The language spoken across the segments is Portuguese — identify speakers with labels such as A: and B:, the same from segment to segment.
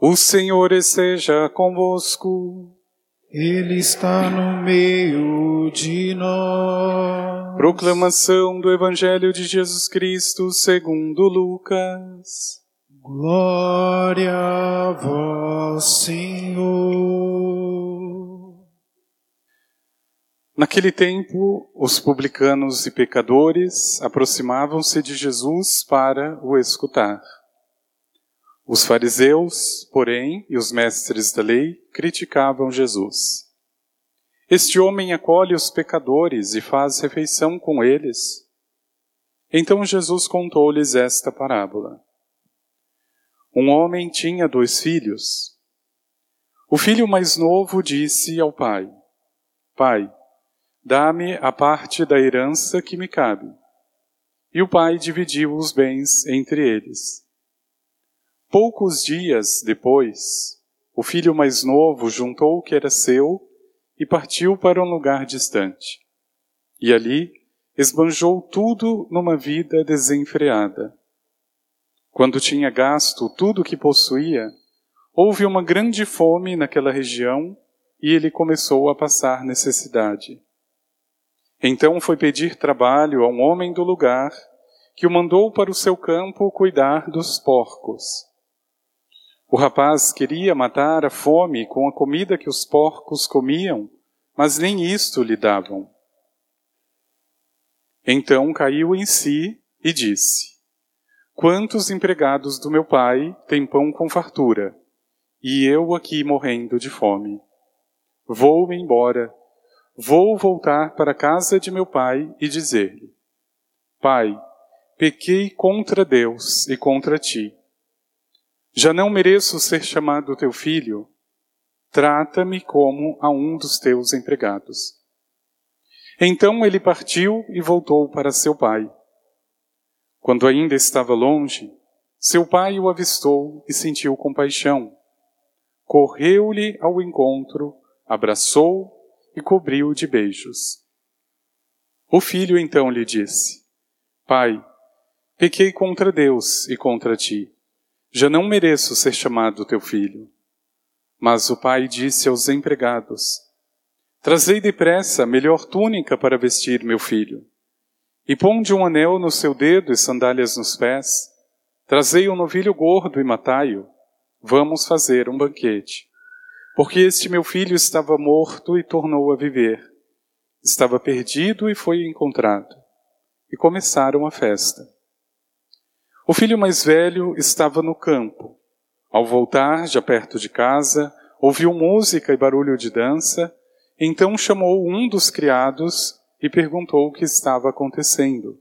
A: O Senhor esteja convosco.
B: Ele está no meio de nós.
A: Proclamação do Evangelho de Jesus Cristo segundo Lucas.
B: Glória a vós, Senhor.
A: Naquele tempo, os publicanos e pecadores aproximavam-se de Jesus para o escutar. Os fariseus, porém, e os mestres da lei criticavam Jesus. Este homem acolhe os pecadores e faz refeição com eles. Então Jesus contou-lhes esta parábola. Um homem tinha dois filhos. O filho mais novo disse ao pai: Pai, dá-me a parte da herança que me cabe. E o pai dividiu os bens entre eles. Poucos dias depois, o filho mais novo juntou o que era seu e partiu para um lugar distante. E ali esbanjou tudo numa vida desenfreada. Quando tinha gasto tudo o que possuía, houve uma grande fome naquela região e ele começou a passar necessidade. Então foi pedir trabalho a um homem do lugar que o mandou para o seu campo cuidar dos porcos. O rapaz queria matar a fome com a comida que os porcos comiam, mas nem isto lhe davam. Então caiu em si e disse: Quantos empregados do meu pai têm pão com fartura, e eu aqui morrendo de fome? Vou-me embora, vou voltar para a casa de meu pai e dizer-lhe: Pai, pequei contra Deus e contra ti já não mereço ser chamado teu filho? Trata-me como a um dos teus empregados. Então ele partiu e voltou para seu pai. Quando ainda estava longe, seu pai o avistou e sentiu compaixão. Correu-lhe ao encontro, abraçou e cobriu de beijos. O filho então lhe disse: Pai, pequei contra Deus e contra ti já não mereço ser chamado teu filho. Mas o pai disse aos empregados: Trazei depressa a melhor túnica para vestir meu filho. E ponde um anel no seu dedo e sandálias nos pés. Trazei um novilho gordo e matai-o. Vamos fazer um banquete. Porque este meu filho estava morto e tornou a viver. Estava perdido e foi encontrado. E começaram a festa. O filho mais velho estava no campo. Ao voltar, já perto de casa, ouviu música e barulho de dança, então chamou um dos criados e perguntou o que estava acontecendo.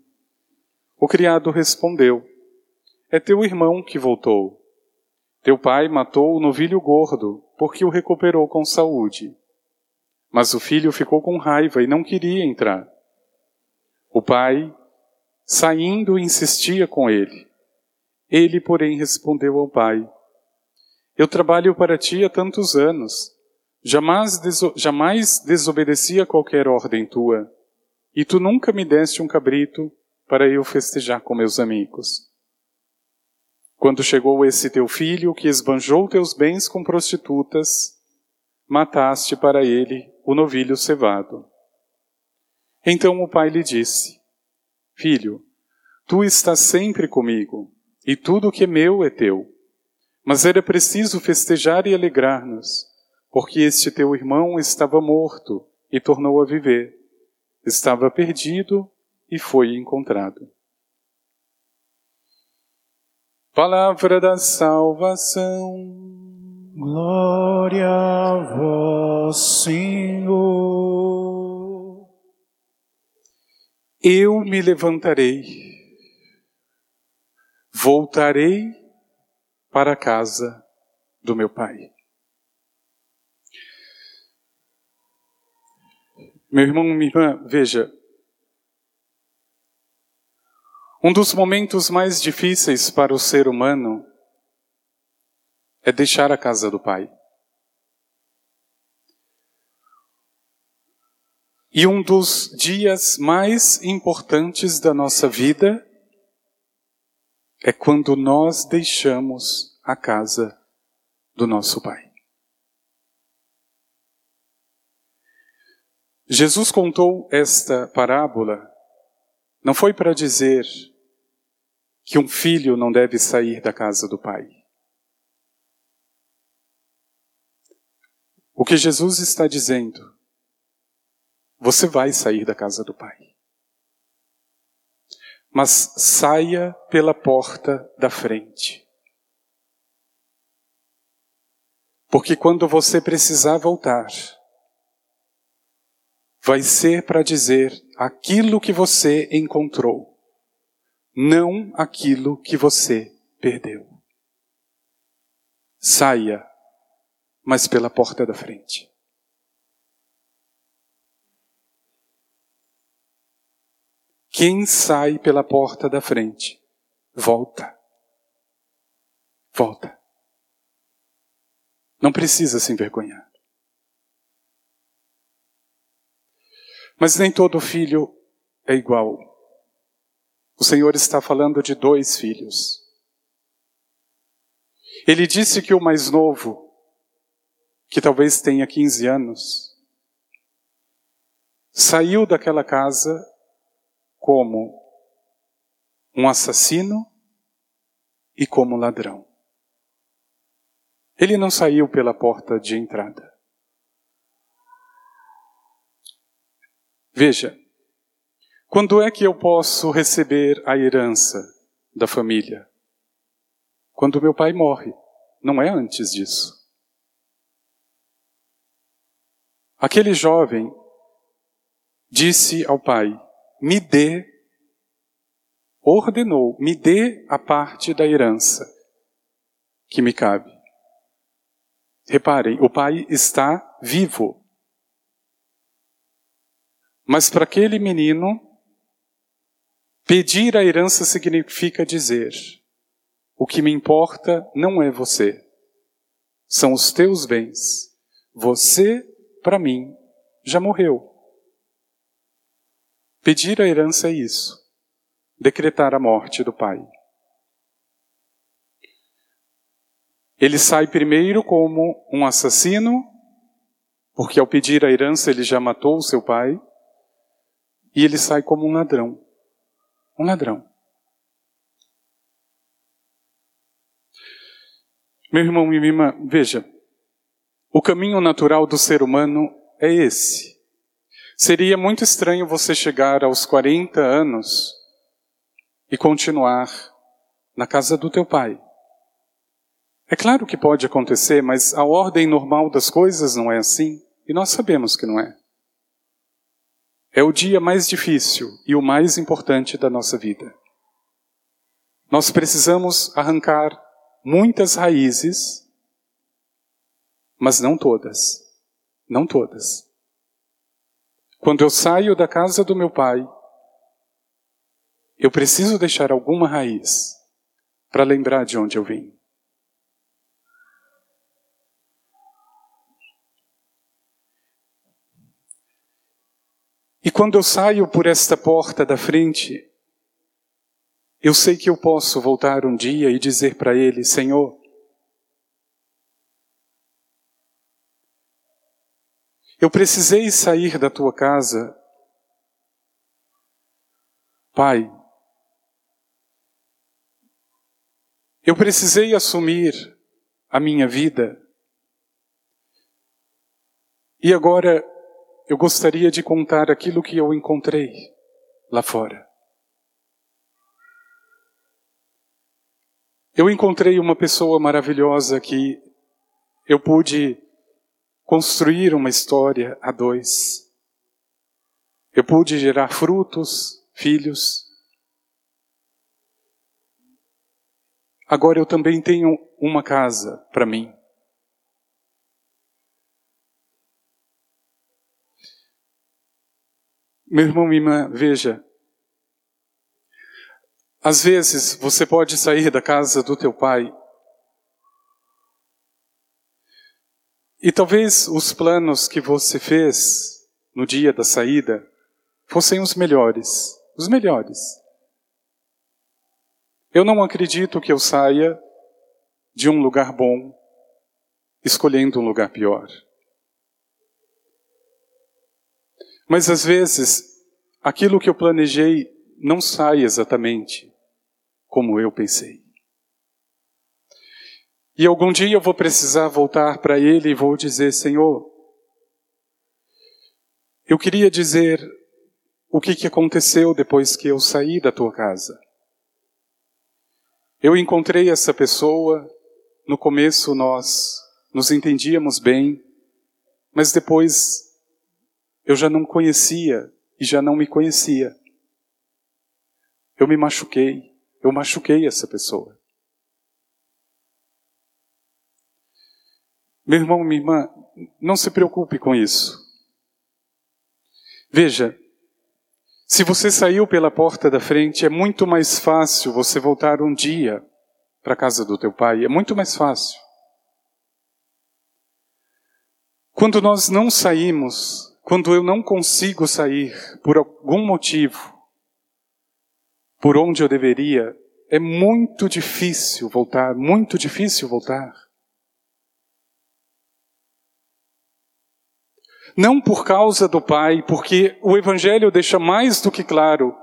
A: O criado respondeu: É teu irmão que voltou. Teu pai matou o novilho gordo, porque o recuperou com saúde. Mas o filho ficou com raiva e não queria entrar. O pai, saindo, insistia com ele. Ele, porém, respondeu ao pai: Eu trabalho para ti há tantos anos, jamais, deso jamais desobedeci a qualquer ordem tua, e tu nunca me deste um cabrito para eu festejar com meus amigos. Quando chegou esse teu filho que esbanjou teus bens com prostitutas, mataste para ele o novilho cevado. Então o pai lhe disse: Filho, tu estás sempre comigo e tudo o que é meu é teu. Mas era preciso festejar e alegrar-nos, porque este teu irmão estava morto e tornou a viver, estava perdido e foi encontrado. Palavra da salvação.
B: Glória a vós, Senhor.
A: Eu me levantarei voltarei para a casa do meu pai. Meu irmão, minha irmã, veja. Um dos momentos mais difíceis para o ser humano é deixar a casa do pai. E um dos dias mais importantes da nossa vida é quando nós deixamos a casa do nosso Pai. Jesus contou esta parábola não foi para dizer que um filho não deve sair da casa do pai. O que Jesus está dizendo, você vai sair da casa do pai. Mas saia pela porta da frente. Porque quando você precisar voltar, vai ser para dizer aquilo que você encontrou, não aquilo que você perdeu. Saia, mas pela porta da frente. Quem sai pela porta da frente, volta. Volta. Não precisa se envergonhar. Mas nem todo filho é igual. O Senhor está falando de dois filhos. Ele disse que o mais novo, que talvez tenha 15 anos, saiu daquela casa como um assassino e como ladrão. Ele não saiu pela porta de entrada. Veja, quando é que eu posso receber a herança da família? Quando meu pai morre, não é antes disso. Aquele jovem disse ao pai: Me dê, ordenou, me dê a parte da herança que me cabe. Reparem, o pai está vivo. Mas para aquele menino, pedir a herança significa dizer: o que me importa não é você, são os teus bens. Você, para mim, já morreu. Pedir a herança é isso, decretar a morte do pai. Ele sai primeiro como um assassino, porque ao pedir a herança ele já matou o seu pai e ele sai como um ladrão. Um ladrão. Meu irmão e minha irmã, veja, o caminho natural do ser humano é esse. Seria muito estranho você chegar aos 40 anos e continuar na casa do teu pai. É claro que pode acontecer, mas a ordem normal das coisas não é assim, e nós sabemos que não é. É o dia mais difícil e o mais importante da nossa vida. Nós precisamos arrancar muitas raízes, mas não todas. Não todas. Quando eu saio da casa do meu pai, eu preciso deixar alguma raiz para lembrar de onde eu vim. E quando eu saio por esta porta da frente, eu sei que eu posso voltar um dia e dizer para Ele: Senhor, eu precisei sair da tua casa. Pai, eu precisei assumir a minha vida. E agora eu gostaria de contar aquilo que eu encontrei lá fora. Eu encontrei uma pessoa maravilhosa que eu pude construir uma história a dois. Eu pude gerar frutos, filhos. Agora eu também tenho uma casa para mim. Meu irmão, minha irmã, veja. Às vezes você pode sair da casa do teu pai e talvez os planos que você fez no dia da saída fossem os melhores, os melhores. Eu não acredito que eu saia de um lugar bom, escolhendo um lugar pior. Mas às vezes, aquilo que eu planejei não sai exatamente como eu pensei. E algum dia eu vou precisar voltar para Ele e vou dizer: Senhor, eu queria dizer o que, que aconteceu depois que eu saí da tua casa. Eu encontrei essa pessoa, no começo nós nos entendíamos bem, mas depois eu já não conhecia e já não me conhecia. Eu me machuquei, eu machuquei essa pessoa. Meu irmão, minha irmã, não se preocupe com isso. Veja, se você saiu pela porta da frente, é muito mais fácil você voltar um dia para a casa do teu pai. É muito mais fácil. Quando nós não saímos, quando eu não consigo sair por algum motivo, por onde eu deveria, é muito difícil voltar, muito difícil voltar. Não por causa do Pai, porque o Evangelho deixa mais do que claro.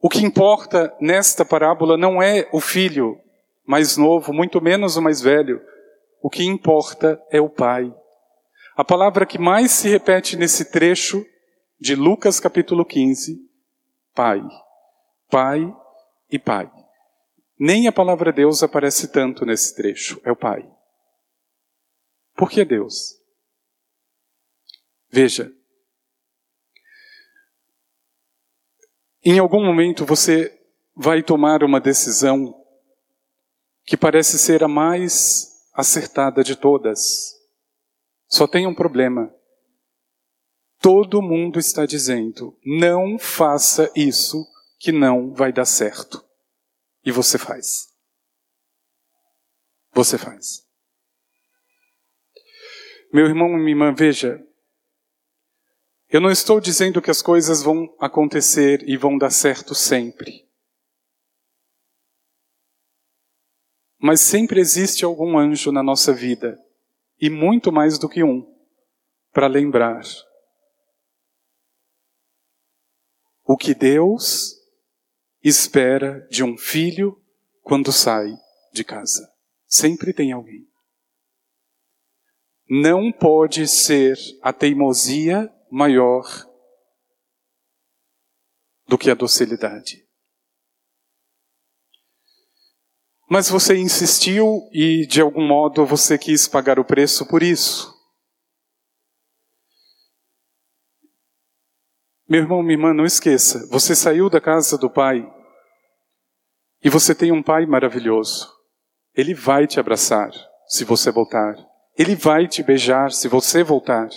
A: O que importa nesta parábola não é o filho mais novo, muito menos o mais velho. O que importa é o Pai. A palavra que mais se repete nesse trecho de Lucas capítulo 15, Pai. Pai e Pai. Nem a palavra Deus aparece tanto nesse trecho, é o Pai. Por que Deus? Veja, em algum momento você vai tomar uma decisão que parece ser a mais acertada de todas. Só tem um problema. Todo mundo está dizendo: não faça isso, que não vai dar certo. E você faz. Você faz. Meu irmão e minha irmã, veja, eu não estou dizendo que as coisas vão acontecer e vão dar certo sempre. Mas sempre existe algum anjo na nossa vida, e muito mais do que um, para lembrar o que Deus espera de um filho quando sai de casa. Sempre tem alguém. Não pode ser a teimosia maior do que a docilidade. Mas você insistiu e, de algum modo, você quis pagar o preço por isso. Meu irmão, minha irmã, não esqueça: você saiu da casa do Pai e você tem um Pai maravilhoso. Ele vai te abraçar se você voltar. Ele vai te beijar se você voltar.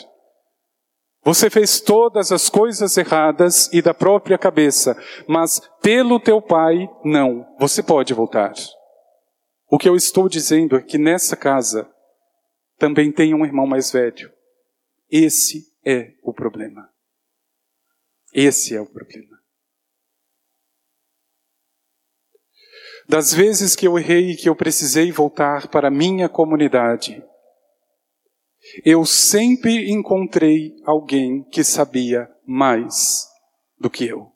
A: Você fez todas as coisas erradas e da própria cabeça, mas pelo teu pai, não. Você pode voltar. O que eu estou dizendo é que nessa casa também tem um irmão mais velho. Esse é o problema. Esse é o problema. Das vezes que eu errei e que eu precisei voltar para a minha comunidade, eu sempre encontrei alguém que sabia mais do que eu.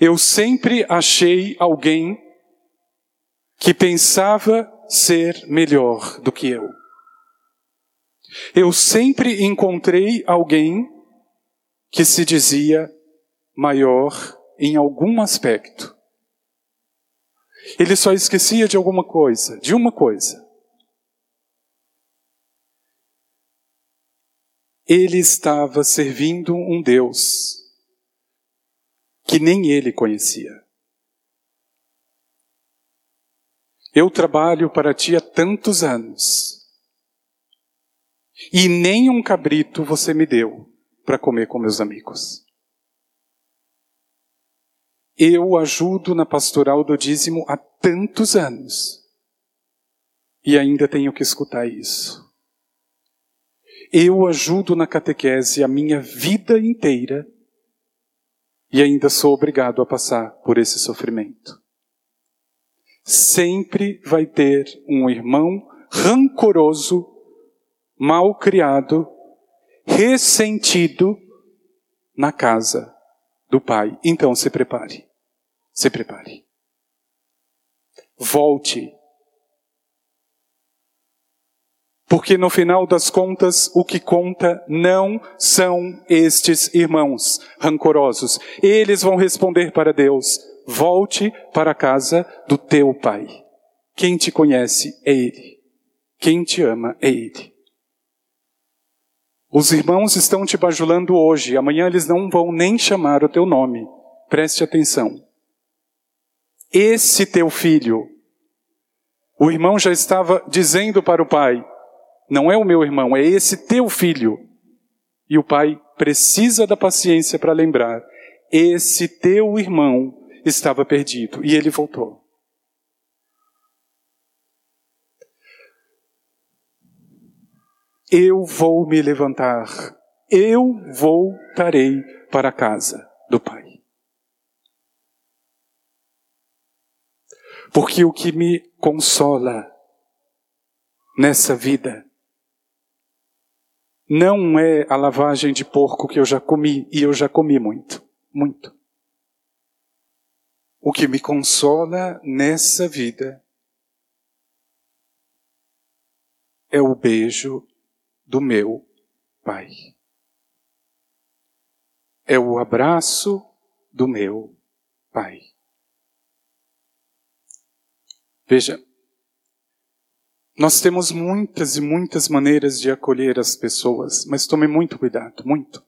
A: Eu sempre achei alguém que pensava ser melhor do que eu. Eu sempre encontrei alguém que se dizia maior em algum aspecto. Ele só esquecia de alguma coisa, de uma coisa. Ele estava servindo um Deus que nem ele conhecia. Eu trabalho para ti há tantos anos e nem um cabrito você me deu para comer com meus amigos. Eu ajudo na pastoral do dízimo há tantos anos e ainda tenho que escutar isso. Eu ajudo na catequese a minha vida inteira e ainda sou obrigado a passar por esse sofrimento. Sempre vai ter um irmão rancoroso, mal criado, ressentido na casa do Pai. Então se prepare. Se prepare. Volte. Porque no final das contas, o que conta não são estes irmãos rancorosos. Eles vão responder para Deus: volte para a casa do teu Pai. Quem te conhece é Ele. Quem te ama é Ele. Os irmãos estão te bajulando hoje, amanhã eles não vão nem chamar o teu nome. Preste atenção. Esse teu filho, o irmão já estava dizendo para o pai: não é o meu irmão, é esse teu filho. E o pai precisa da paciência para lembrar: esse teu irmão estava perdido e ele voltou. eu vou me levantar, eu voltarei para a casa do Pai. Porque o que me consola nessa vida não é a lavagem de porco que eu já comi, e eu já comi muito, muito. O que me consola nessa vida é o beijo do meu Pai. É o abraço do meu Pai. Veja, nós temos muitas e muitas maneiras de acolher as pessoas, mas tome muito cuidado, muito.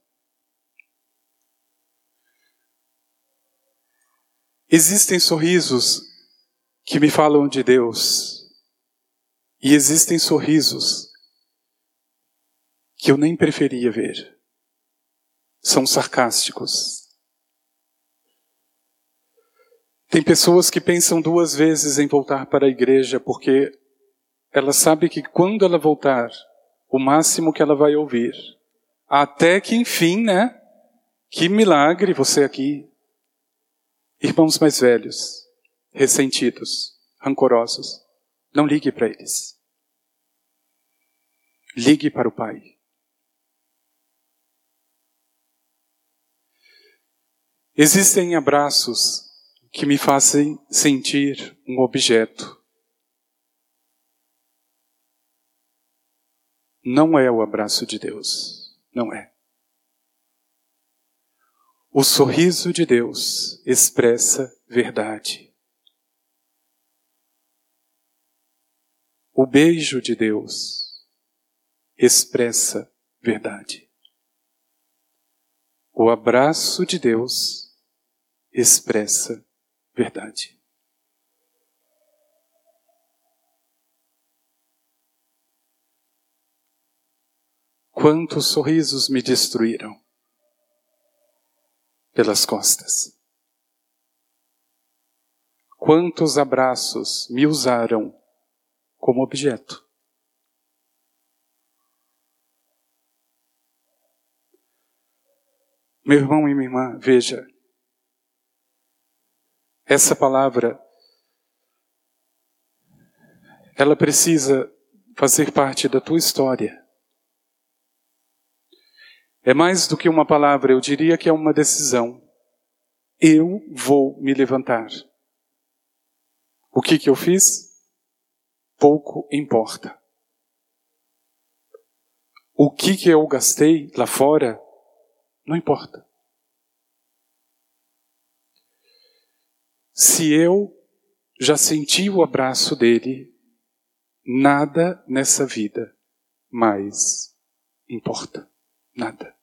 A: Existem sorrisos que me falam de Deus, e existem sorrisos que eu nem preferia ver. São sarcásticos. Tem pessoas que pensam duas vezes em voltar para a igreja porque ela sabe que quando ela voltar, o máximo que ela vai ouvir, até que enfim, né? Que milagre você aqui. Irmãos mais velhos, ressentidos, rancorosos, não ligue para eles. Ligue para o Pai. Existem abraços que me fazem sentir um objeto. Não é o abraço de Deus. Não é. O sorriso de Deus expressa verdade. O beijo de Deus expressa verdade. O abraço de Deus expressa verdade. Quantos sorrisos me destruíram pelas costas. Quantos abraços me usaram como objeto. Meu irmão e minha irmã, veja, essa palavra, ela precisa fazer parte da tua história. É mais do que uma palavra, eu diria que é uma decisão. Eu vou me levantar. O que que eu fiz? Pouco importa. O que que eu gastei lá fora? Não importa. Se eu já senti o abraço dele, nada nessa vida mais importa. Nada.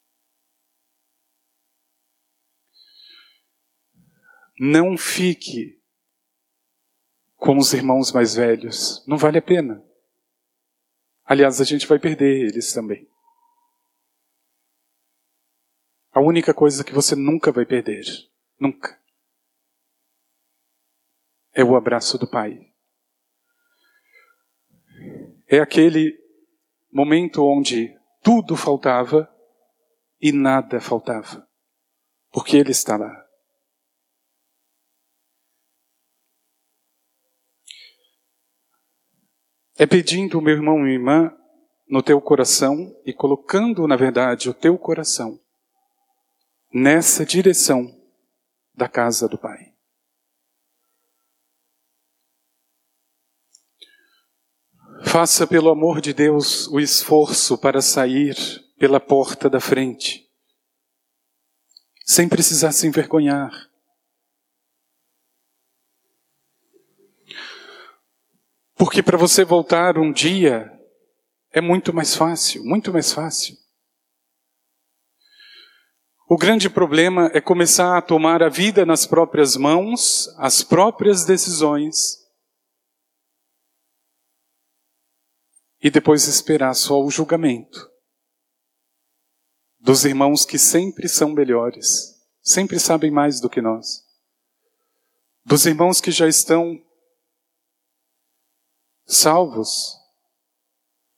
A: Não fique com os irmãos mais velhos. Não vale a pena. Aliás, a gente vai perder eles também. A única coisa que você nunca vai perder, nunca, é o abraço do Pai. É aquele momento onde tudo faltava e nada faltava, porque Ele está lá. É pedindo, meu irmão e irmã, no teu coração e colocando, na verdade, o teu coração nessa direção da casa do Pai. Faça, pelo amor de Deus, o esforço para sair pela porta da frente, sem precisar se envergonhar. Porque para você voltar um dia é muito mais fácil, muito mais fácil. O grande problema é começar a tomar a vida nas próprias mãos, as próprias decisões, e depois esperar só o julgamento dos irmãos que sempre são melhores, sempre sabem mais do que nós, dos irmãos que já estão salvos,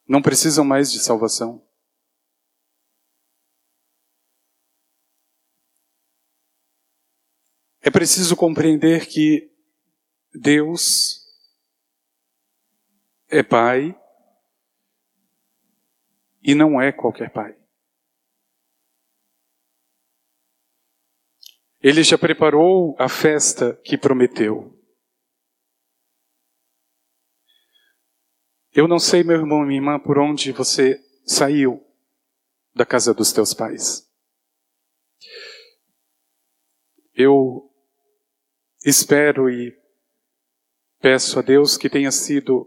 A: não precisam mais de salvação. É preciso compreender que Deus é Pai e não é qualquer pai. Ele já preparou a festa que prometeu. Eu não sei, meu irmão e minha irmã, por onde você saiu da casa dos teus pais. Eu espero e peço a Deus que tenha sido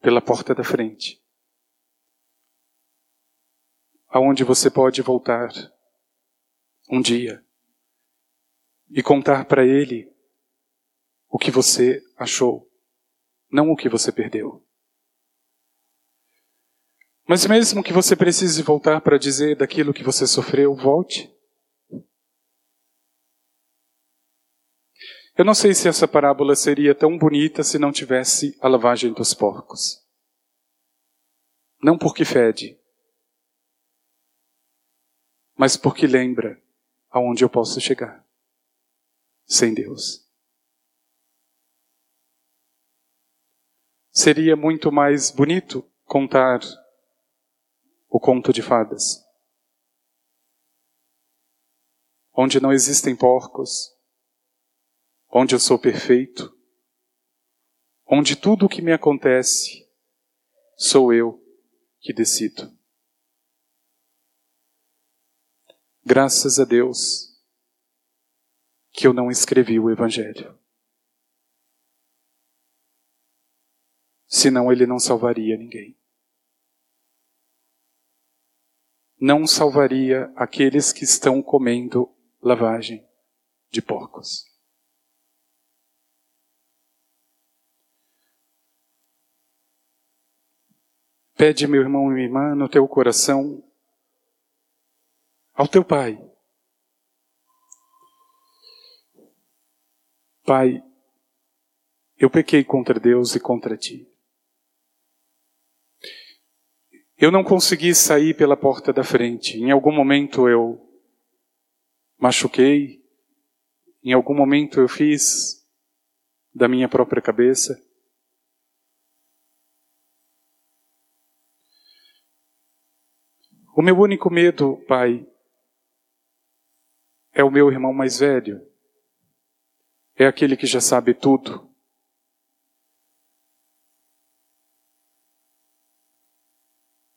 A: pela porta da frente aonde você pode voltar um dia e contar para ele o que você achou, não o que você perdeu. Mas mesmo que você precise voltar para dizer daquilo que você sofreu, volte. Eu não sei se essa parábola seria tão bonita se não tivesse a lavagem dos porcos. Não porque fede, mas porque lembra aonde eu posso chegar sem Deus. Seria muito mais bonito contar o conto de fadas, onde não existem porcos, onde eu sou perfeito, onde tudo o que me acontece sou eu que decido. Graças a Deus que eu não escrevi o Evangelho. Senão ele não salvaria ninguém. Não salvaria aqueles que estão comendo lavagem de porcos. Pede, meu irmão e minha irmã, no teu coração ao teu pai. Pai, eu pequei contra Deus e contra ti. Eu não consegui sair pela porta da frente. Em algum momento eu machuquei, em algum momento eu fiz da minha própria cabeça. O meu único medo, Pai, é o meu irmão mais velho, é aquele que já sabe tudo.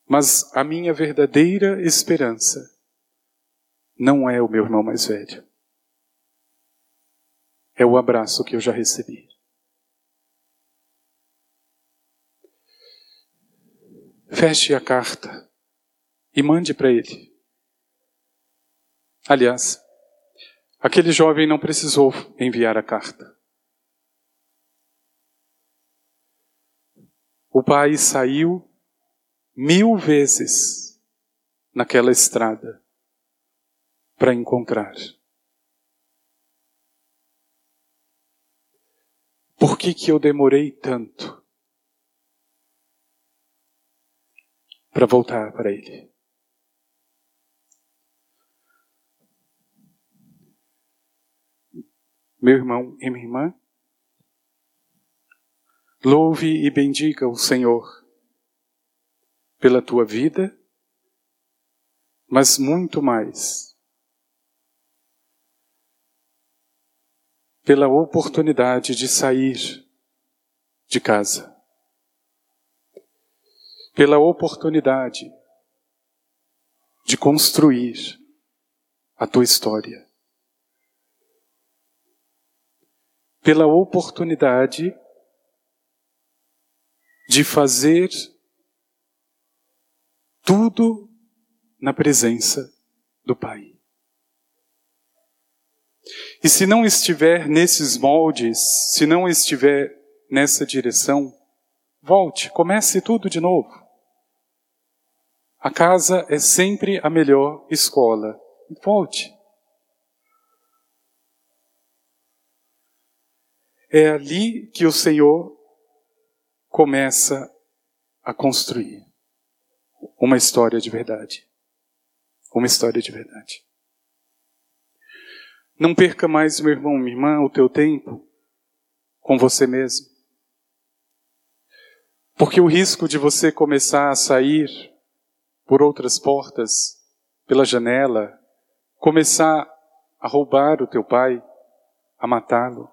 A: Mas a minha verdadeira esperança não é o meu irmão mais velho. É o abraço que eu já recebi. Feche a carta e mande para ele. Aliás, Aquele jovem não precisou enviar a carta. O pai saiu mil vezes naquela estrada para encontrar. Por que, que eu demorei tanto para voltar para ele? Meu irmão e minha irmã, Louve e bendiga o Senhor pela tua vida, mas muito mais pela oportunidade de sair de casa, pela oportunidade de construir a tua história, pela oportunidade de fazer tudo na presença do Pai. E se não estiver nesses moldes, se não estiver nessa direção, volte, comece tudo de novo. A casa é sempre a melhor escola. Volte. É ali que o Senhor começa a construir uma história de verdade. Uma história de verdade. Não perca mais, meu irmão, minha irmã, o teu tempo com você mesmo. Porque o risco de você começar a sair por outras portas, pela janela, começar a roubar o teu pai, a matá-lo.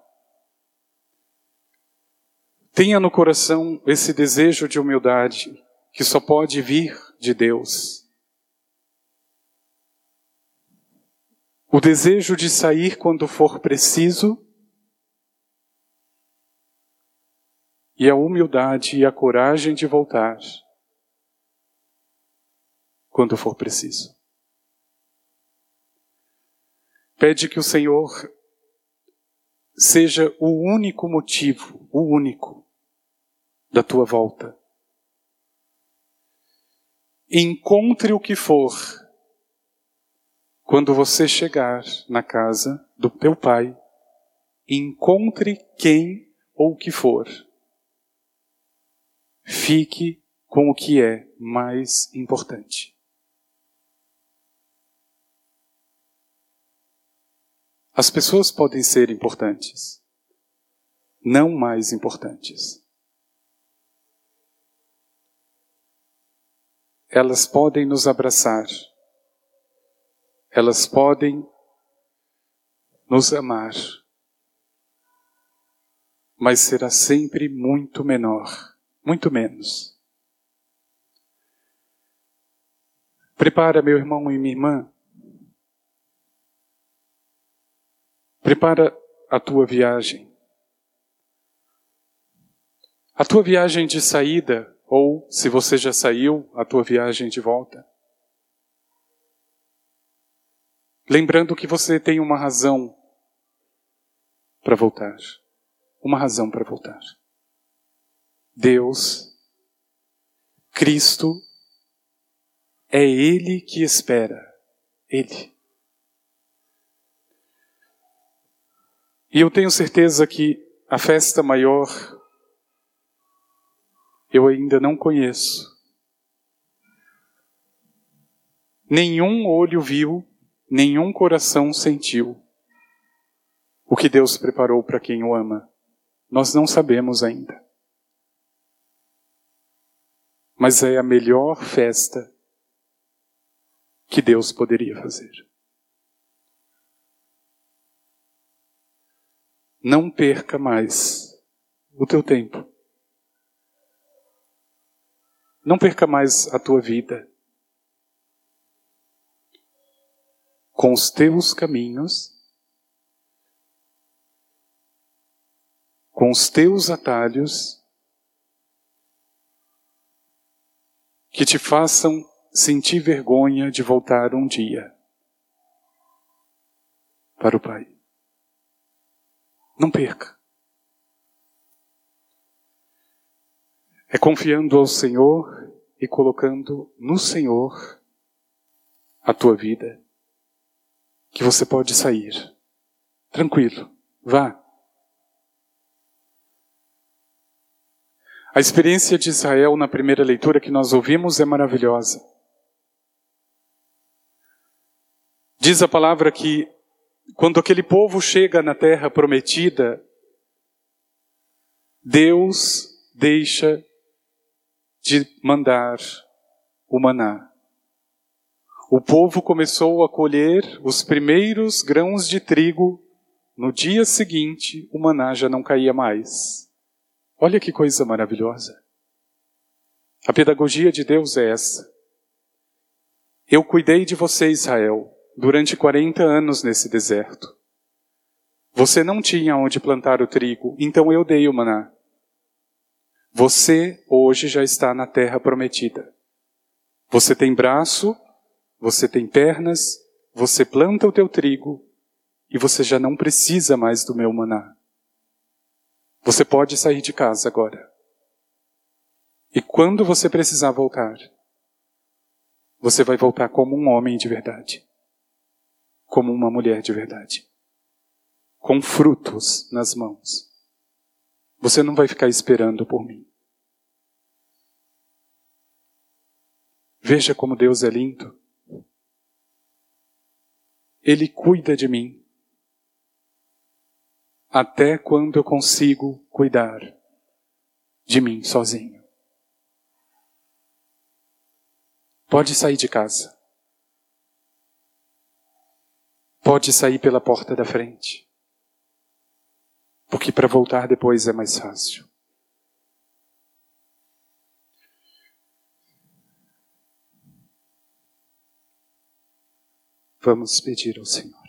A: Tenha no coração esse desejo de humildade que só pode vir de Deus. o desejo de sair quando for preciso, e a humildade e a coragem de voltar quando for preciso. Pede que o Senhor seja o único motivo, o único, da tua volta. Encontre o que for quando você chegar na casa do teu pai, encontre quem ou o que for. Fique com o que é mais importante. As pessoas podem ser importantes, não mais importantes. Elas podem nos abraçar elas podem nos amar, mas será sempre muito menor, muito menos. Prepara, meu irmão e minha irmã. Prepara a tua viagem. A tua viagem de saída, ou se você já saiu, a tua viagem de volta. Lembrando que você tem uma razão para voltar. Uma razão para voltar. Deus, Cristo, é Ele que espera. Ele. E eu tenho certeza que a festa maior eu ainda não conheço. Nenhum olho viu nenhum coração sentiu o que Deus preparou para quem o ama. Nós não sabemos ainda. Mas é a melhor festa que Deus poderia fazer. Não perca mais o teu tempo. Não perca mais a tua vida. com os teus caminhos, com os teus atalhos, que te façam sentir vergonha de voltar um dia para o Pai. Não perca. É confiando ao Senhor e colocando no Senhor a tua vida que você pode sair. Tranquilo, vá. A experiência de Israel na primeira leitura que nós ouvimos é maravilhosa. Diz a palavra que quando aquele povo chega na terra prometida, Deus deixa de mandar o maná. O povo começou a colher os primeiros grãos de trigo. No dia seguinte, o maná já não caía mais. Olha que coisa maravilhosa. A pedagogia de Deus é essa. Eu cuidei de você, Israel, durante 40 anos nesse deserto. Você não tinha onde plantar o trigo, então eu dei o maná. Você hoje já está na terra prometida. Você tem braço, você tem pernas, você planta o teu trigo e você já não precisa mais do meu maná. Você pode sair de casa agora. E quando você precisar voltar, você vai voltar como um homem de verdade, como uma mulher de verdade, com frutos nas mãos. Você não vai ficar esperando por mim. Veja como Deus é lindo. Ele cuida de mim até quando eu consigo cuidar de mim sozinho. Pode sair de casa. Pode sair pela porta da frente. Porque para voltar depois é mais fácil. Vamos pedir ao Senhor.